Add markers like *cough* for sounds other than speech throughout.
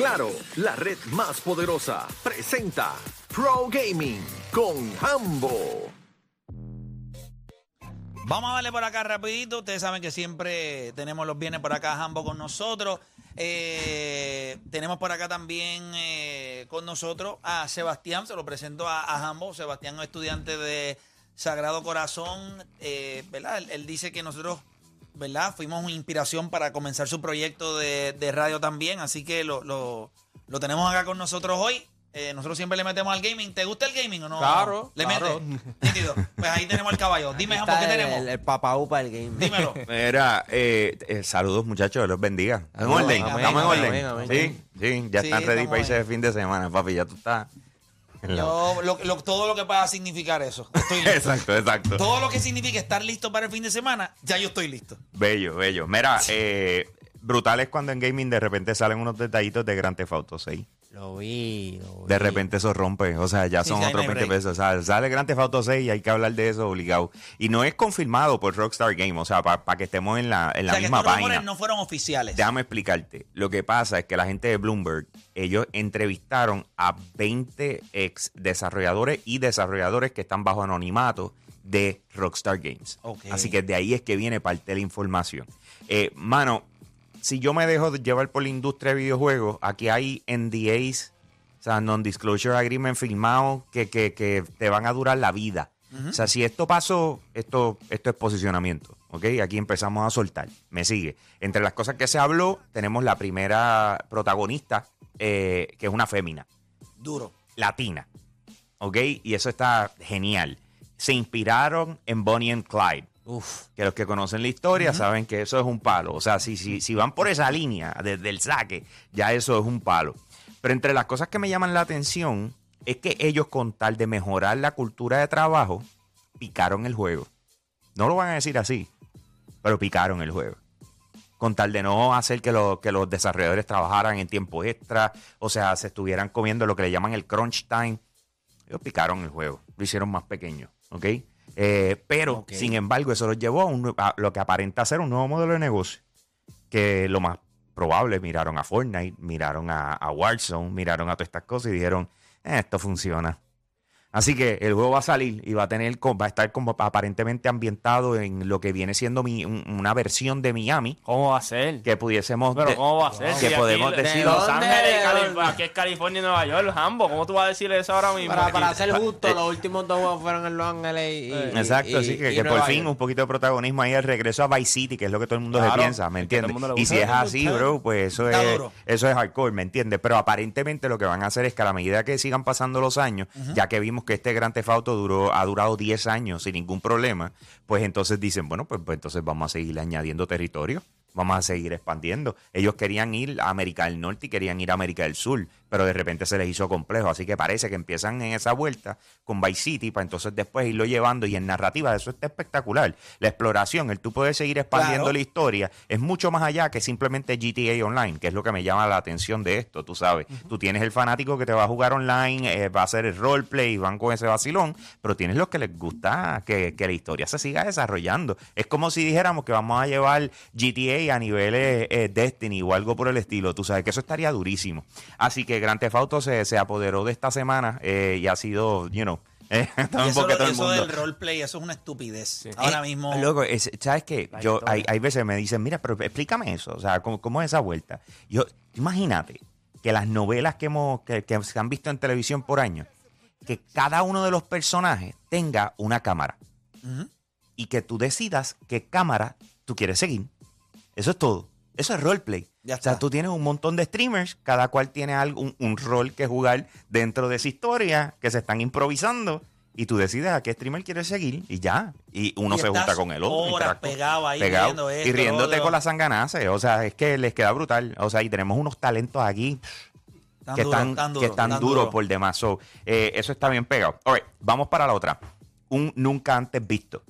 Claro, la red más poderosa presenta Pro Gaming con Hambo. Vamos a darle por acá rapidito. Ustedes saben que siempre tenemos los bienes por acá, Hambo, con nosotros. Eh, tenemos por acá también eh, con nosotros a Sebastián. Se lo presento a, a Hambo. Sebastián es estudiante de Sagrado Corazón. eh, ¿verdad? Él, él dice que nosotros ¿verdad? fuimos una inspiración para comenzar su proyecto de, de radio también. Así que lo, lo- lo tenemos acá con nosotros hoy. Eh, nosotros siempre le metemos al gaming. ¿Te gusta el gaming o no? Claro, ¿Le claro. mete? Pues ahí tenemos al caballo. Dime, Hambo, ¿qué el, tenemos? el, el papaupa del game. Dímelo. *laughs* Mira, eh, eh, saludos muchachos, los bendiga. ¿Estamos en orden? ¿Estamos en orden? amén, Sí, sí, ya Sí, están ready para irse de fin de semana, papi, ya tú estás. *laughs* lo- todo lo que pueda significar eso. Estoy *laughs* listo. Exacto, exacto. todo lo que signifique estar listo para el fin de semana, ya yo estoy listo. Bello, bello. Mira, eh, brutal es cuando en gaming de repente salen unos detallitos de Grand Theft Auto 6. Lo vi, lo vi. De repente eso rompe, o sea, ya Sí, son sí, otros no hay 20 break. pesos. O sea, sale Grand Theft Auto 6 y hay que hablar de eso obligado. Y no es confirmado por Rockstar Game, o sea, para que estemos en la, en la o sea, que misma estos página. no fueron oficiales. Déjame explicarte. Lo que pasa es que la gente de Bloomberg, ellos entrevistaron a 20 ex desarrolladores y desarrolladores que están bajo anonimato de Rockstar Games. Así que de ahí es que viene parte de la información. Eh, mano, si yo me dejo de llevar por la industria de videojuegos, aquí hay NDAs, o sea, Non-Disclosure Agreement firmados que, que, que te van a durar la vida. O sea, si esto pasó, esto, esto es posicionamiento. ¿Ok? Aquí empezamos a soltar. Me sigue. Entre las cosas que se habló, tenemos la primera protagonista, eh, que es una fémina, Duro. latina. ¿Ok? Y eso está genial. Se inspiraron en Bonnie and Clyde. Uf. Que los que conocen la historia saben que eso es un palo. O sea, si, si, si van por esa línea desde el saque, ya eso es un palo. Pero entre las cosas que me llaman la atención es que ellos, con tal de mejorar la cultura de trabajo, picaron el juego. No lo van a decir así, pero picaron el juego. Con tal de no hacer que, lo- que los desarrolladores trabajaran en tiempo extra, o sea, se estuvieran comiendo lo que le llaman el crunch time. Ellos picaron el juego, lo hicieron más pequeño, ¿ok? Eh, pero, sin embargo, eso los llevó a, un a lo que aparenta ser un nuevo modelo de negocio. Que lo más probable, miraron a Fortnite, miraron a, a Warzone, miraron a todas estas cosas y dijeron, "Eh, esto funciona. Así que el juego va a salir y va a tener, va a estar como aparentemente ambientado en lo que viene siendo mi- un- una versión de Miami ¿Cómo va a ser? que pudiésemos Pero de- ¿cómo va a ser? que Si aquí podemos de decir Los. Ángeles, aquí es California y Nueva York, Hambo. ¿Cómo tú vas a decirle eso ahora mismo? Para, para ser justo, Eh, los últimos dos juegos fueron en Los Ángeles y. y- Exacto, y- así que, y que por Nueva fin York. un poquito de protagonismo ahí, el regreso a Vice City, que es lo que todo el mundo se piensa, ¿me entiendes? Y si es así, bro, pues eso es, duro. eso es hardcore, ¿me entiendes? Pero aparentemente lo que van a hacer es que a la medida que sigan pasando los años, ya que vimos que este Gran Theft Auto duró, ha durado 10 años sin ningún problema, pues entonces dicen, bueno, pues, pues entonces vamos a seguir añadiendo territorio. Vamos a seguir expandiendo. Ellos querían ir a América del Norte y querían ir a América del Sur, pero de repente se les hizo complejo. Así que parece que empiezan en esa vuelta con Vice City para entonces después irlo llevando. Y en narrativa, eso está espectacular. La exploración, el tú puedes seguir expandiendo Claro. la historia, es mucho más allá que simplemente GTA Online, que es lo que me llama la atención de esto, tú sabes. Tú tienes el fanático que te va a jugar online, eh, va a hacer el roleplay, van con ese vacilón, pero tienes los que les gusta que, que la historia se siga desarrollando. Es como si dijéramos que vamos a llevar GTA a niveles eh, Destiny o algo por el estilo, tú sabes que eso estaría durísimo. Así que Grand Theft Auto se, se apoderó de esta semana eh, y ha sido, you know, *laughs* eh, está Y un eso, todo el eso mundo. del roleplay, eso es una estupidez. Ahora Eh, mismo. Loco, es- ¿sabes qué? Yo, hay, hay veces me dicen, mira, pero explícame eso. O sea, ¿cómo, cómo es esa vuelta? Yo, imagínate que las novelas que, hemos, que, que se han visto en televisión por años, que cada uno de los personajes tenga una cámara. Y que tú decidas qué cámara tú quieres seguir. Eso es todo. Eso es roleplay. Ya o sea, tú tienes un montón de streamers, cada cual tiene algo, un, rol que jugar dentro de esa historia, que se están improvisando, y tú decides a qué streamer quieres seguir, y ya. Y uno Y se junta con el otro. horas pegado ahí Pegado. viendo esto, y riéndote lo con las sanganaces. O sea, es que les queda brutal. O sea, y tenemos unos talentos aquí Tan que duro, están, tan que duro, están tan duros duro. por demás. So, eh, eso está bien pegado. All right, vamos para la otra. Un nunca antes visto.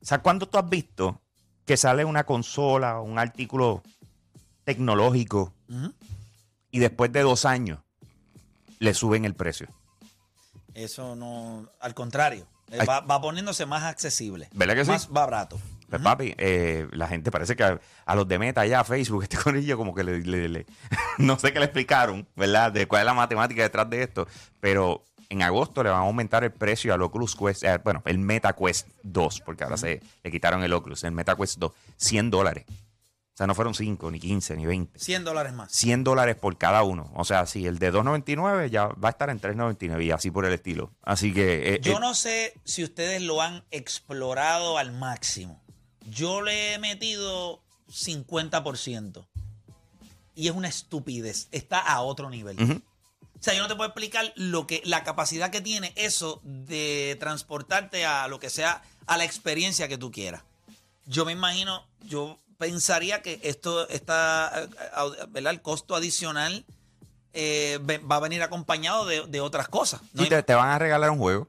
O sea, ¿cuándo tú has visto que sale una consola un artículo tecnológico y después de dos años le suben el precio? Eso no. Al contrario. eh, Ay. Va, va poniéndose más accesible. ¿Verdad que sí? Más barato. Pues papi, eh, la gente parece que a, a los de Meta ya, Facebook, *laughs* este conillo como que le, le- le- *laughs* no sé qué le explicaron, ¿verdad? De cuál es la matemática detrás de esto, pero en agosto le van a aumentar el precio al Oculus Quest, eh, bueno, el Meta Quest 2, porque ahora se le quitaron el Oculus, el Meta Quest 2, 100 dólares. O sea, no fueron 5, ni 15, ni 20. 100 dólares más. 100 dólares por cada uno. O sea, si el de 2.99 ya va a estar en 3.99 y así por el estilo. Así que... eh, Yo eh, no sé si ustedes lo han explorado al máximo. Yo le he metido 50%. Y es una estupidez. Está a otro nivel. O sea, yo no te puedo explicar lo que, la capacidad que tiene eso de transportarte a lo que sea, a la experiencia que tú quieras. Yo me imagino, yo pensaría que esto está, eh, ¿verdad? El costo adicional eh, va a venir acompañado de, de otras cosas. ¿no? Sí, te, te van a regalar un juego.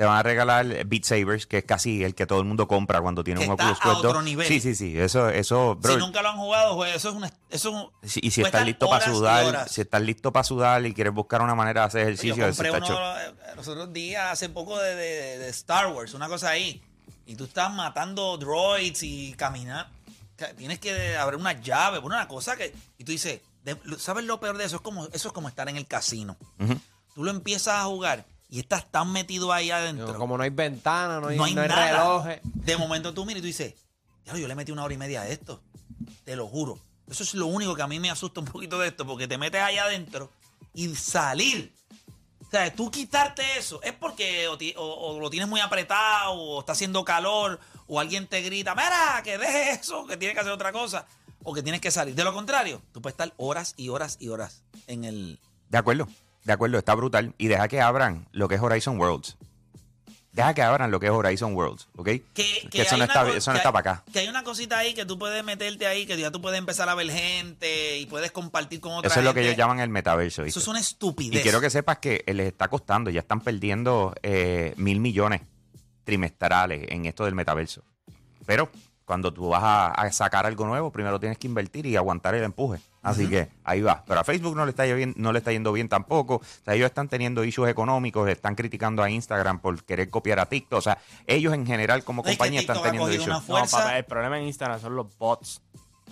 Te van a regalar Beat Sabers, que es casi el que todo el mundo compra cuando tiene Que un Oculus Quest 2. otro nivel. Sí, sí, sí. Eso, eso, bro. si nunca lo han jugado, pues eso es una, eso es un- y si estás listo para sudar, si estás listo para sudar y quieres buscar una manera de hacer Yo ejercicio, eso compré uno eh, los otros días, hace poco, de, de- de Star Wars, una cosa ahí. Y tú estás matando droids y caminar. Ca- Tienes que abrir una llave, una cosa que. Y tú dices, ¿sabes lo peor de eso? Es como, eso es como estar en el casino. Tú lo empiezas a jugar y estás tan metido ahí adentro. Como no hay ventana, no hay, no hay no hay nada. relojes. De momento tú miras y tú dices, "Diablo, yo le metí una hora y media a esto. Te lo juro. Eso es lo único que a mí me asusta un poquito de esto, porque te metes ahí adentro y salir. O sea, tú quitarte eso es porque o, ti- o- o lo tienes muy apretado, o está haciendo calor, o alguien te grita, mira, que deje eso, que tienes que hacer otra cosa, o que tienes que salir. De lo contrario, tú puedes estar horas y horas y horas en el... De acuerdo, de acuerdo, está brutal. Y deja que abran lo que es Horizon Worlds. Deja que abran lo que es Horizon Worlds, ¿ok? Que, Que eso no está, eso no que está hay- para acá. Que hay una cosita ahí que tú puedes meterte ahí, que ya tú puedes empezar a ver gente y puedes compartir con otra Eso es lo que ellos llaman el metaverso. ¿viste? Eso es una estupidez. Y quiero que sepas que les está costando, ya están perdiendo eh, mil millones trimestrales en esto del metaverso. Pero cuando tú vas a, a sacar algo nuevo, primero tienes que invertir y aguantar el empuje. Así que ahí va. Pero a Facebook no le está bien, no le está yendo bien tampoco. O sea, ellos están teniendo issues económicos, están criticando a Instagram por querer copiar a TikTok. O sea, ellos en general como No, es que compañía están teniendo issues. No, papá, el problema en Instagram son los bots.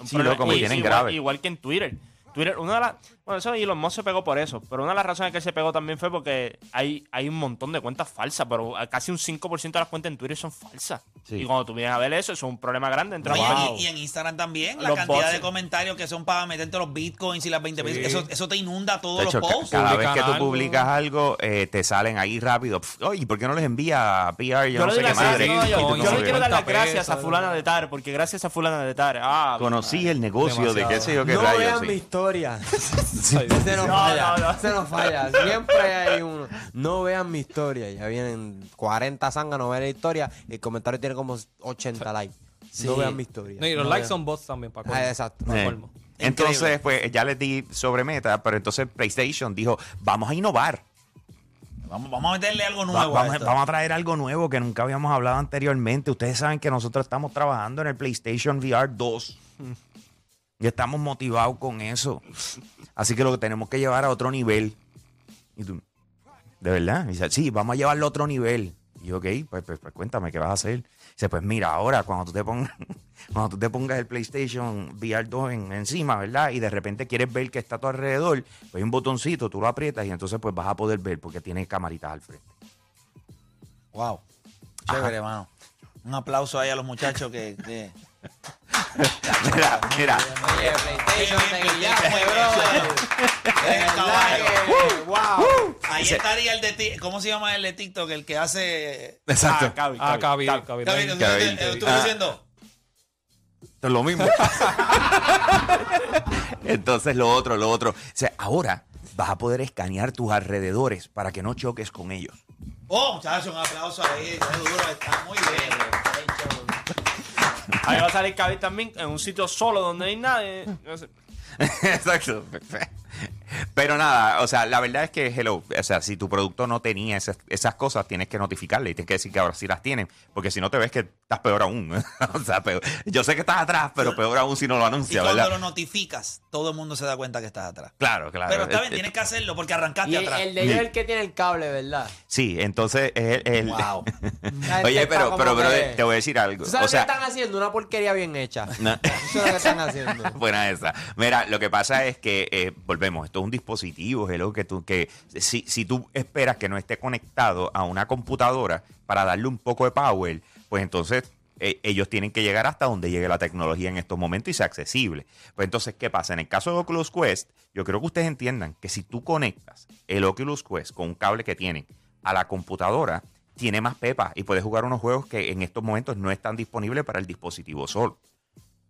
Un Sí, problema- loco, me y- tienen igual, grave. Igual que en Twitter. Twitter, una de las. Bueno, eso Elon Musk se pegó por eso. Pero una de las razones que se pegó también fue porque hay, hay un montón de cuentas falsas. Pero casi un 5% de las cuentas en Twitter son falsas. Sí. Y cuando tú vienes a ver eso, eso es un problema grande entre No, y- los y, y en Instagram también, la Los cantidad bots. de comentarios que son para meterte los bitcoins y las 20 veces. Eso, eso te inunda todos De hecho, los posts. cada vez que tú publicas algo, eh, te salen ahí rápido. Oye, ¿por qué no les envía PR? Yo, Yo, no le sé qué madre. no, yo, tú yo no le quiero dar las 50 gracias a fulana de Tar, porque gracias a fulana de Tar. Ah, Conocí el negocio de qué sé yo qué No rayos. *laughs* sí. historia. Soy- Ese no, No, falla. no, no. Ese no falla. Siempre hay uno. No vean mi historia. Ya vienen 40 zangas, no vean la historia. El comentario tiene como 80 likes. No vean mi historia. No, y los likes vean. son bots también, para Ah, exacto. Pa' Eh. colmo. Entonces, pues ya les di sobre meta, pero entonces PlayStation dijo, vamos a innovar. Vamos, vamos a meterle algo Va- nuevo. vamos, a a, esto. vamos a traer algo nuevo que nunca habíamos hablado anteriormente. Ustedes saben que nosotros estamos trabajando en el PlayStation VR 2. Y estamos motivados con eso. Así que lo que tenemos que llevar a otro nivel. Y tú, ¿de verdad? Y dice, sí, vamos a llevarlo a otro nivel. Y yo, ok, pues, pues, pues cuéntame, ¿qué vas a hacer? Dice, pues mira, ahora cuando tú te pongas, *laughs* cuando tú te pongas el PlayStation VR 2 en- encima, ¿verdad? Y de repente quieres ver que está a tu alrededor, pues hay un botoncito, tú lo aprietas y entonces pues vas a poder ver porque tiene camaritas al frente. Wow. Chévere, hermano. Un aplauso ahí a los muchachos que. que- Mira, mira. Oye, PlayStation, te wow. Ahí estaría el de ti- ¿Cómo se llama el de TikTok? El que hace. Exacto. Ah, Cabi, Ah, Cabi, Cabi, Cabi. Cabi. Está bien, Cabil, Cabil. Estuve Ah. diciendo. Es *laughs* lo mismo. *laughs* Entonces lo otro, lo otro. O sea, ahora vas a poder escanear tus alrededores para que no choques con ellos. Oh, muchachos, un aplauso ahí. Qué duro, está muy bien. Ahí va a salir Cabi también en un sitio solo donde no hay nadie. *laughs* No sé. Exacto. Pero nada, o sea, la verdad es que, hello, o sea, si tu producto no tenía esas, esas cosas, tienes que notificarle y tienes que decir que ahora sí las tienen, porque si no te ves que estás peor aún. *laughs* o sea, peor. yo sé que estás atrás, pero peor aún si no lo Y anuncias, cuando ¿verdad? lo notificas, todo el mundo se da cuenta que estás atrás. Claro, claro. Pero está bien, Eh, tienes que hacerlo porque arrancaste Y el, atrás. el de ellos es el que tiene el cable, ¿verdad? Sí, entonces es el... el- Wow. *laughs* Oye, pero, pero, pero que- te voy a decir algo. ¿Tú sabes O sea, qué están haciendo? Una porquería bien hecha. No. Eso es lo que están haciendo. *laughs* Buena esa. Mira, lo que pasa es que, eh, volvemos, esto un dispositivo, hello, que tú, que si, si tú esperas que no esté conectado a una computadora para darle un poco de power, pues entonces eh, ellos tienen que llegar hasta donde llegue la tecnología en estos momentos y sea accesible. Pues entonces, ¿qué pasa? En el caso de Oculus Quest, yo creo que ustedes entiendan que si tú conectas el Oculus Quest con un cable que tienen a la computadora, tiene más pepa y puedes jugar unos juegos que en estos momentos no están disponibles para el dispositivo solo.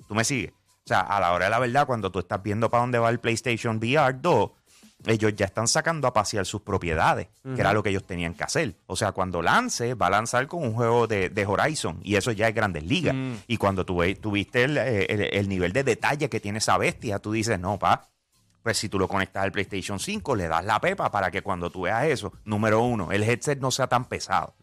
¿Tú me sigues? O sea, a la hora de la verdad, cuando tú estás viendo para dónde va el PlayStation VR 2, ellos ya están sacando a pasear sus propiedades, que era lo que ellos tenían que hacer. O sea, cuando lance, va a lanzar con un juego de, de Horizon, y eso ya es Grandes Ligas. Y cuando tú ve- tuviste el, el- el nivel de detalle que tiene esa bestia, tú dices, no, pa, pues si tú lo conectas al PlayStation 5, le das la pepa para que cuando tú veas eso, número uno, el headset no sea tan pesado,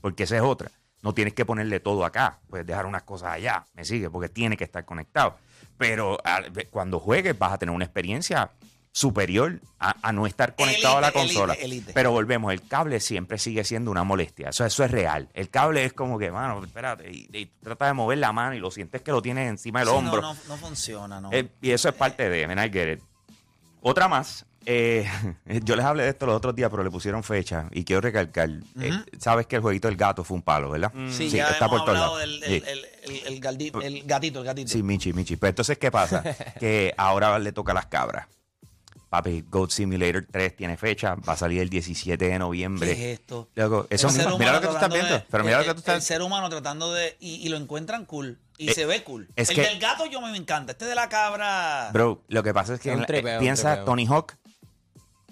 porque esa es otra. No tienes que ponerle todo acá, puedes dejar unas cosas allá, me sigue, porque tiene que estar conectado. Pero al- cuando juegues vas a tener una experiencia superior a, a no estar conectado a la consola. elite, elite. Pero volvemos, el cable siempre sigue siendo una molestia. Eso, eso es real. El cable es como que, mano, espérate, y, y tú tratas de mover la mano y lo sientes que lo tienes encima del Sí, hombro. No, no, no funciona, ¿no? Eh, y eso es parte de, man, I get it. Otra más. eh, *laughs* yo les hablé de esto los otros días, pero le pusieron fecha y quiero recalcar. eh, Sabes que el jueguito del gato fue un palo, ¿verdad? sí, ya está hemos por todos lados. del Sí. el, el, el, el galdito, el gatito, el gatito. Sí, Michi, Michi. Pero entonces, ¿qué pasa? *laughs* que ahora le toca a las cabras. Papi, Goat Simulator 3 tiene fecha, va a salir el 17 de noviembre. ¿Qué es esto? Loco, eso El mismo- mira lo que tú estás viendo. de- pero mira lo el- que tú El estás ser humano tratando de. Y, y lo encuentran cool. Y Eh, se ve cool. es el que- del gato yo me encanta. Este de la cabra. Bro, lo que pasa es que en tripeo, eh, piensa. Tony Hawk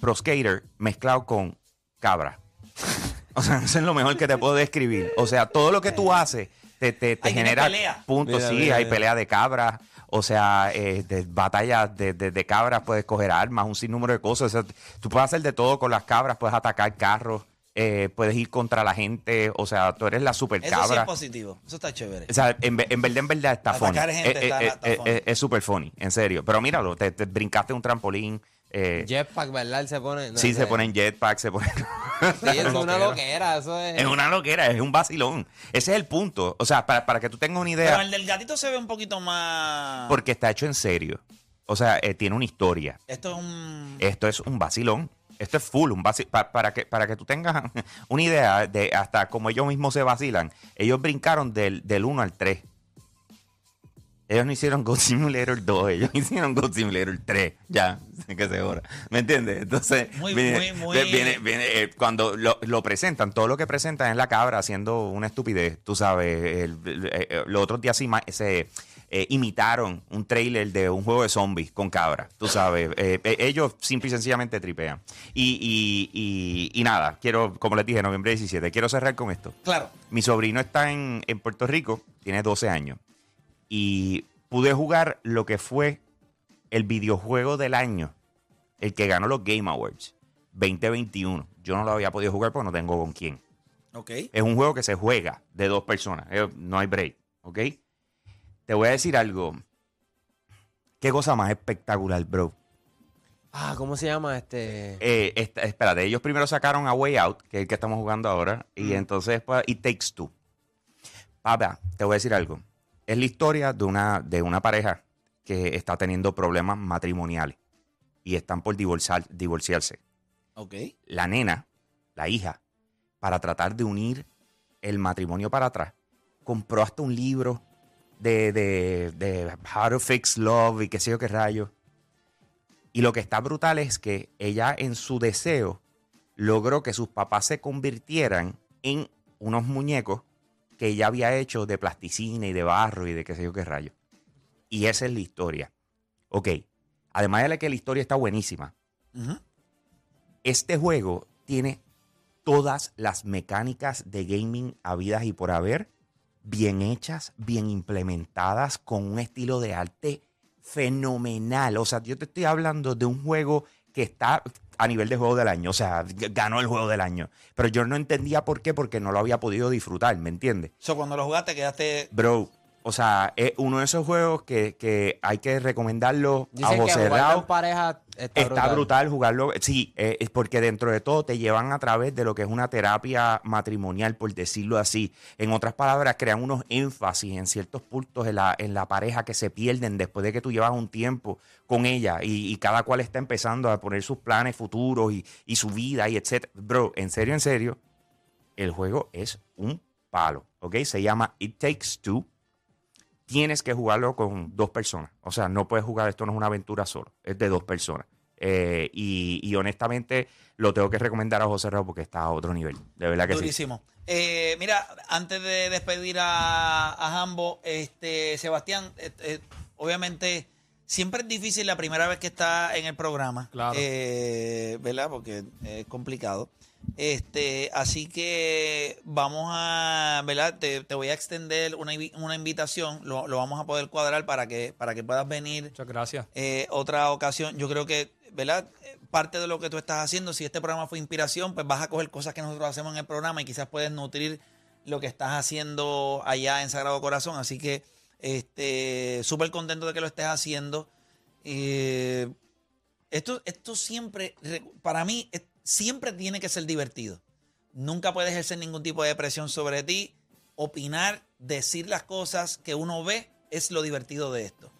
Pro Skater mezclado con cabra. *laughs* O sea, eso es lo mejor que te puedo describir. O sea, todo lo que tú haces te, te, te genera pelea. puntos. Sí, mira, hay mira. pelea de cabras. O sea, eh, de batallas de, de- de cabras, puedes coger armas, un sinnúmero de cosas. O sea, tú puedes hacer de todo con las cabras, puedes atacar carros, eh, puedes ir contra la gente. O sea, tú eres la super Eso sí cabra. es positivo. Eso está chévere. O sea, en, ve- en verdad, en verdad está funny. Atacar gente Eh, está- eh, está eh, funny. eh, Es súper funny, en serio. Pero míralo, te, te brincaste un trampolín. Eh, Jetpack, ¿verdad? Él se pone. no, sí, se ponen jetpack, se ponen... *laughs* Sí, es una loquera. Eso es. es una loquera, es un vacilón. Ese es el punto. O sea, para, para que tú tengas una idea, Pero el del gatito se ve un poquito más. porque está hecho en serio. O sea, eh, tiene una historia. Esto es un. Esto es un vacilón. Esto es full, un vaci- pa- para, que, para que tú tengas *laughs* una idea de hasta como ellos mismos se vacilan. Ellos brincaron del, del 1 al 3. Ellos no hicieron Goat Simulator 2, ellos *laughs* hicieron Goat Simulator 3. Ya, *laughs* que se hora. ¿Me entiendes? Entonces, Muy, viene, muy, muy- viene- viene, eh, cuando lo, lo presentan, todo lo que presentan es la cabra haciendo una estupidez. Tú sabes, el- el- eh, los otros días se, eh, imitaron un trailer de un juego de zombies con cabra. Tú sabes, eh, eh, ellos simple y sencillamente tripean. Y, y, y, y nada, quiero, como les dije, noviembre 17, quiero cerrar con esto. Claro. Mi sobrino está en, en Puerto Rico, tiene 12 años. Y pude jugar lo que fue el videojuego del año, el que ganó los Game Awards 2021. Yo no lo había podido jugar porque no tengo con quién. Ok. Es un juego que se juega de dos personas. Eh, No hay break, ¿ok? Te voy a decir algo. Qué cosa más espectacular, bro. Ah, ¿cómo se llama este? Eh, esta- espérate, ellos primero sacaron a Way Out, que es el que estamos jugando ahora, y entonces después It Takes Two. Papá, te voy a decir algo. Es la historia de una, de una pareja que está teniendo problemas matrimoniales y están por divorciar- divorciarse. Ok. La nena, la hija, para tratar de unir el matrimonio para atrás, compró hasta un libro de, de, de How to Fix Love y qué sé yo qué rayo. Y lo que está brutal es que ella en su deseo logró que sus papás se convirtieran en unos muñecos que ella había hecho de plasticina y de barro y de qué sé yo qué rayo. Y esa es la historia. Ok, además de que la historia está buenísima, este juego tiene todas las mecánicas de gaming habidas y por haber, bien hechas, bien implementadas, con un estilo de arte fenomenal. O sea, yo te estoy hablando de un juego que está a nivel de juego del año. O sea, ganó el juego del año. Pero yo no entendía por qué, porque no lo había podido disfrutar, ¿me entiendes? So, cuando lo jugaste quedaste... Bro, o sea, es uno de esos juegos que, que hay que recomendarlo a Dicen jugarlo cerrados. en pareja está, Está brutal. jugarlo. Sí, eh, es porque dentro de todo te llevan a través de lo que es una terapia matrimonial, por decirlo así. En otras palabras, crean unos énfasis en ciertos puntos en la, en la pareja que se pierden después de que tú llevas un tiempo con ella y, y cada cual está empezando a poner sus planes futuros y, y su vida y etcétera. Bro, en serio, en serio, el juego es un palo, ¿ok? Se llama It Takes Two tienes que jugarlo con dos personas. O sea, no puedes jugar, esto no es una aventura solo, es de dos personas. Eh, y, y honestamente lo tengo que recomendar a José Raúl porque está a otro nivel. De verdad que sí. Durísimo. Eh, mira, antes de despedir a, a Jambo, este, Sebastián, eh, eh, obviamente siempre es difícil la primera vez que está en el programa, Claro. eh, ¿verdad? Porque es complicado. Este, así que vamos a, ¿verdad? Te, te voy a extender una, una invitación, lo, lo vamos a poder cuadrar para que, para que puedas venir Muchas gracias. eh, otra ocasión. Yo creo que, ¿verdad? Parte de lo que tú estás haciendo, si este programa fue inspiración, pues vas a coger cosas que nosotros hacemos en el programa y quizás puedes nutrir lo que estás haciendo allá en Sagrado Corazón. Así que, este, súper contento de que lo estés haciendo. Eh, esto, esto siempre, re- para mí, siempre tiene que ser divertido. Nunca puede ejercer ningún tipo de presión sobre ti. Opinar, decir las cosas que uno ve es lo divertido de esto.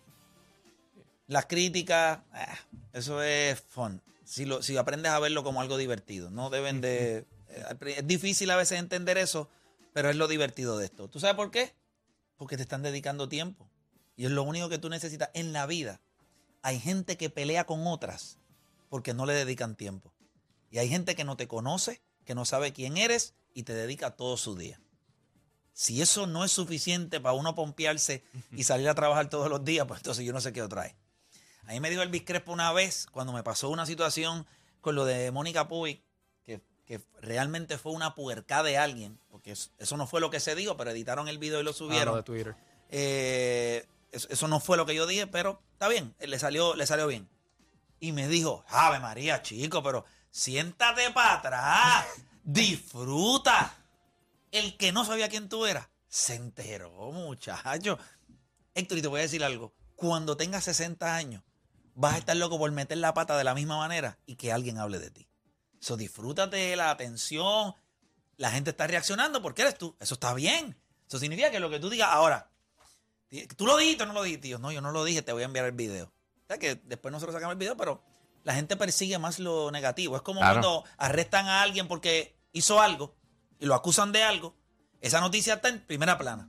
Las críticas, ah, eso es fun. Si, lo, si aprendes a verlo como algo divertido, no deben de... eh, Es difícil a veces entender eso, pero es lo divertido de esto. ¿Tú sabes por qué? Porque te están dedicando tiempo. Y es lo único que tú necesitas en la vida. Hay gente que pelea con otras porque no le dedican tiempo. Y hay gente que no te conoce, que no sabe quién eres y te dedica todo su día. Si eso no es suficiente para uno pompearse y salir a trabajar todos los días, pues entonces yo no sé qué otra hay. A mí me dijo Elvis Crespo una vez, cuando me pasó una situación con lo de Mónica Puig, que, que realmente fue una puerca de alguien, porque eso, eso no fue lo que se dijo, pero editaron el video y lo Ah, subieron. lo de Twitter. Eh, eso, eso no fue lo que yo dije, pero está bien, le salió, le salió bien. Y me dijo, Ave María, chico, pero siéntate para atrás, *laughs* disfruta. El que no sabía quién tú eras, se enteró, muchacho. Héctor, y te voy a decir algo. Cuando tengas 60 años, vas a estar loco por meter la pata de la misma manera y que alguien hable de ti. Eso, disfrútate la atención. La gente está reaccionando porque eres tú. Eso está bien. Eso significa que lo que tú digas ahora, ¿Tú lo dijiste o no lo dijiste? Yo, no, yo no lo dije, te voy a enviar el video. O sea que después nosotros sacamos el video, pero la gente persigue más lo negativo. Es como Claro. cuando arrestan a alguien porque hizo algo y lo acusan de algo. Esa noticia está en primera plana.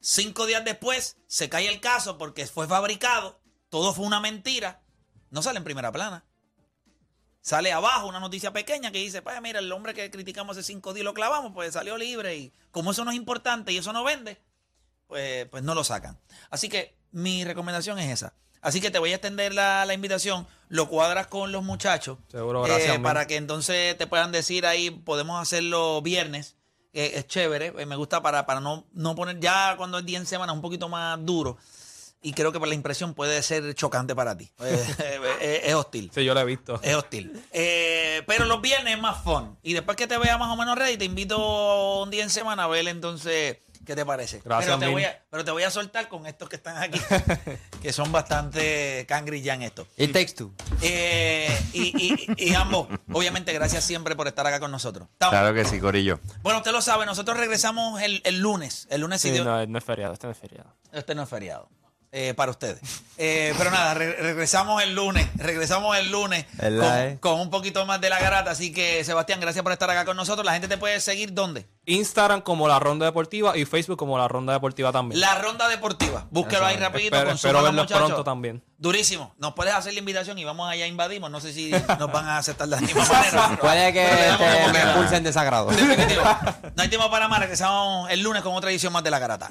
Cinco días después se cae el caso porque fue fabricado, todo fue una mentira. No sale en primera plana. Sale abajo una noticia pequeña que dice, pues mira, el hombre que criticamos hace cinco días lo clavamos, pues salió libre y como eso no es importante y eso no vende, pues, pues no lo sacan. Así que mi recomendación es esa. Así que te voy a extender la, la invitación, lo cuadras con los muchachos. Seguro, gracias, eh, para que entonces te puedan decir ahí, podemos hacerlo viernes. eh, es chévere, eh, me gusta para, para no, no poner ya cuando es día en semana un poquito más duro. Y creo que por la impresión puede ser chocante para ti. *laughs* Eh, eh, es hostil. Sí, yo lo he visto. Es hostil. Eh, pero los viernes es más fun. Y después que te vea más o menos ready, te invito un día en semana a ver entonces qué te parece. Gracias, pero, te voy a, pero te voy a soltar con estos que están aquí, *laughs* que son bastante cangri ya en esto. It takes two. Eh, y, y- y ambos, obviamente, gracias siempre por estar acá con nosotros. Estamos- Claro que sí, Corillo. Bueno, usted lo sabe, nosotros regresamos el, el lunes. El lunes, si Sí, Dios- no, no es feriado, este no es feriado. este no es feriado. Eh, para ustedes. Eh, pero nada, re- regresamos el lunes. Regresamos el lunes con, con un poquito más de la garata. Así que, Sebastián, gracias por estar acá con nosotros. La gente te puede seguir ¿dónde? Instagram como La Ronda Deportiva y Facebook como La Ronda Deportiva también. La ronda deportiva. Búsquelo ahí rapidito. Espero, espero los verlos muchachos. pronto también. Durísimo. Nos puedes hacer la invitación y vamos allá invadimos. No sé si nos van a aceptar de la misma manera. *laughs* Puede que como me expulsen de sagrado. Definitivo. No hay tiempo para más. Regresamos el lunes con otra edición más de la garata.